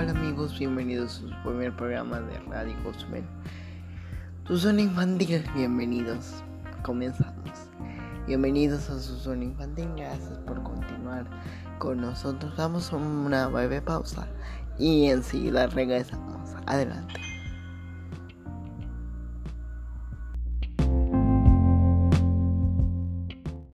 Hola amigos? Bienvenidos a su primer programa de Radio Cosmen. Tu zona infantil, bienvenidos. Comenzamos. Bienvenidos a su zona infantil, gracias por continuar con nosotros. Damos una breve pausa y enseguida regresamos. Adelante.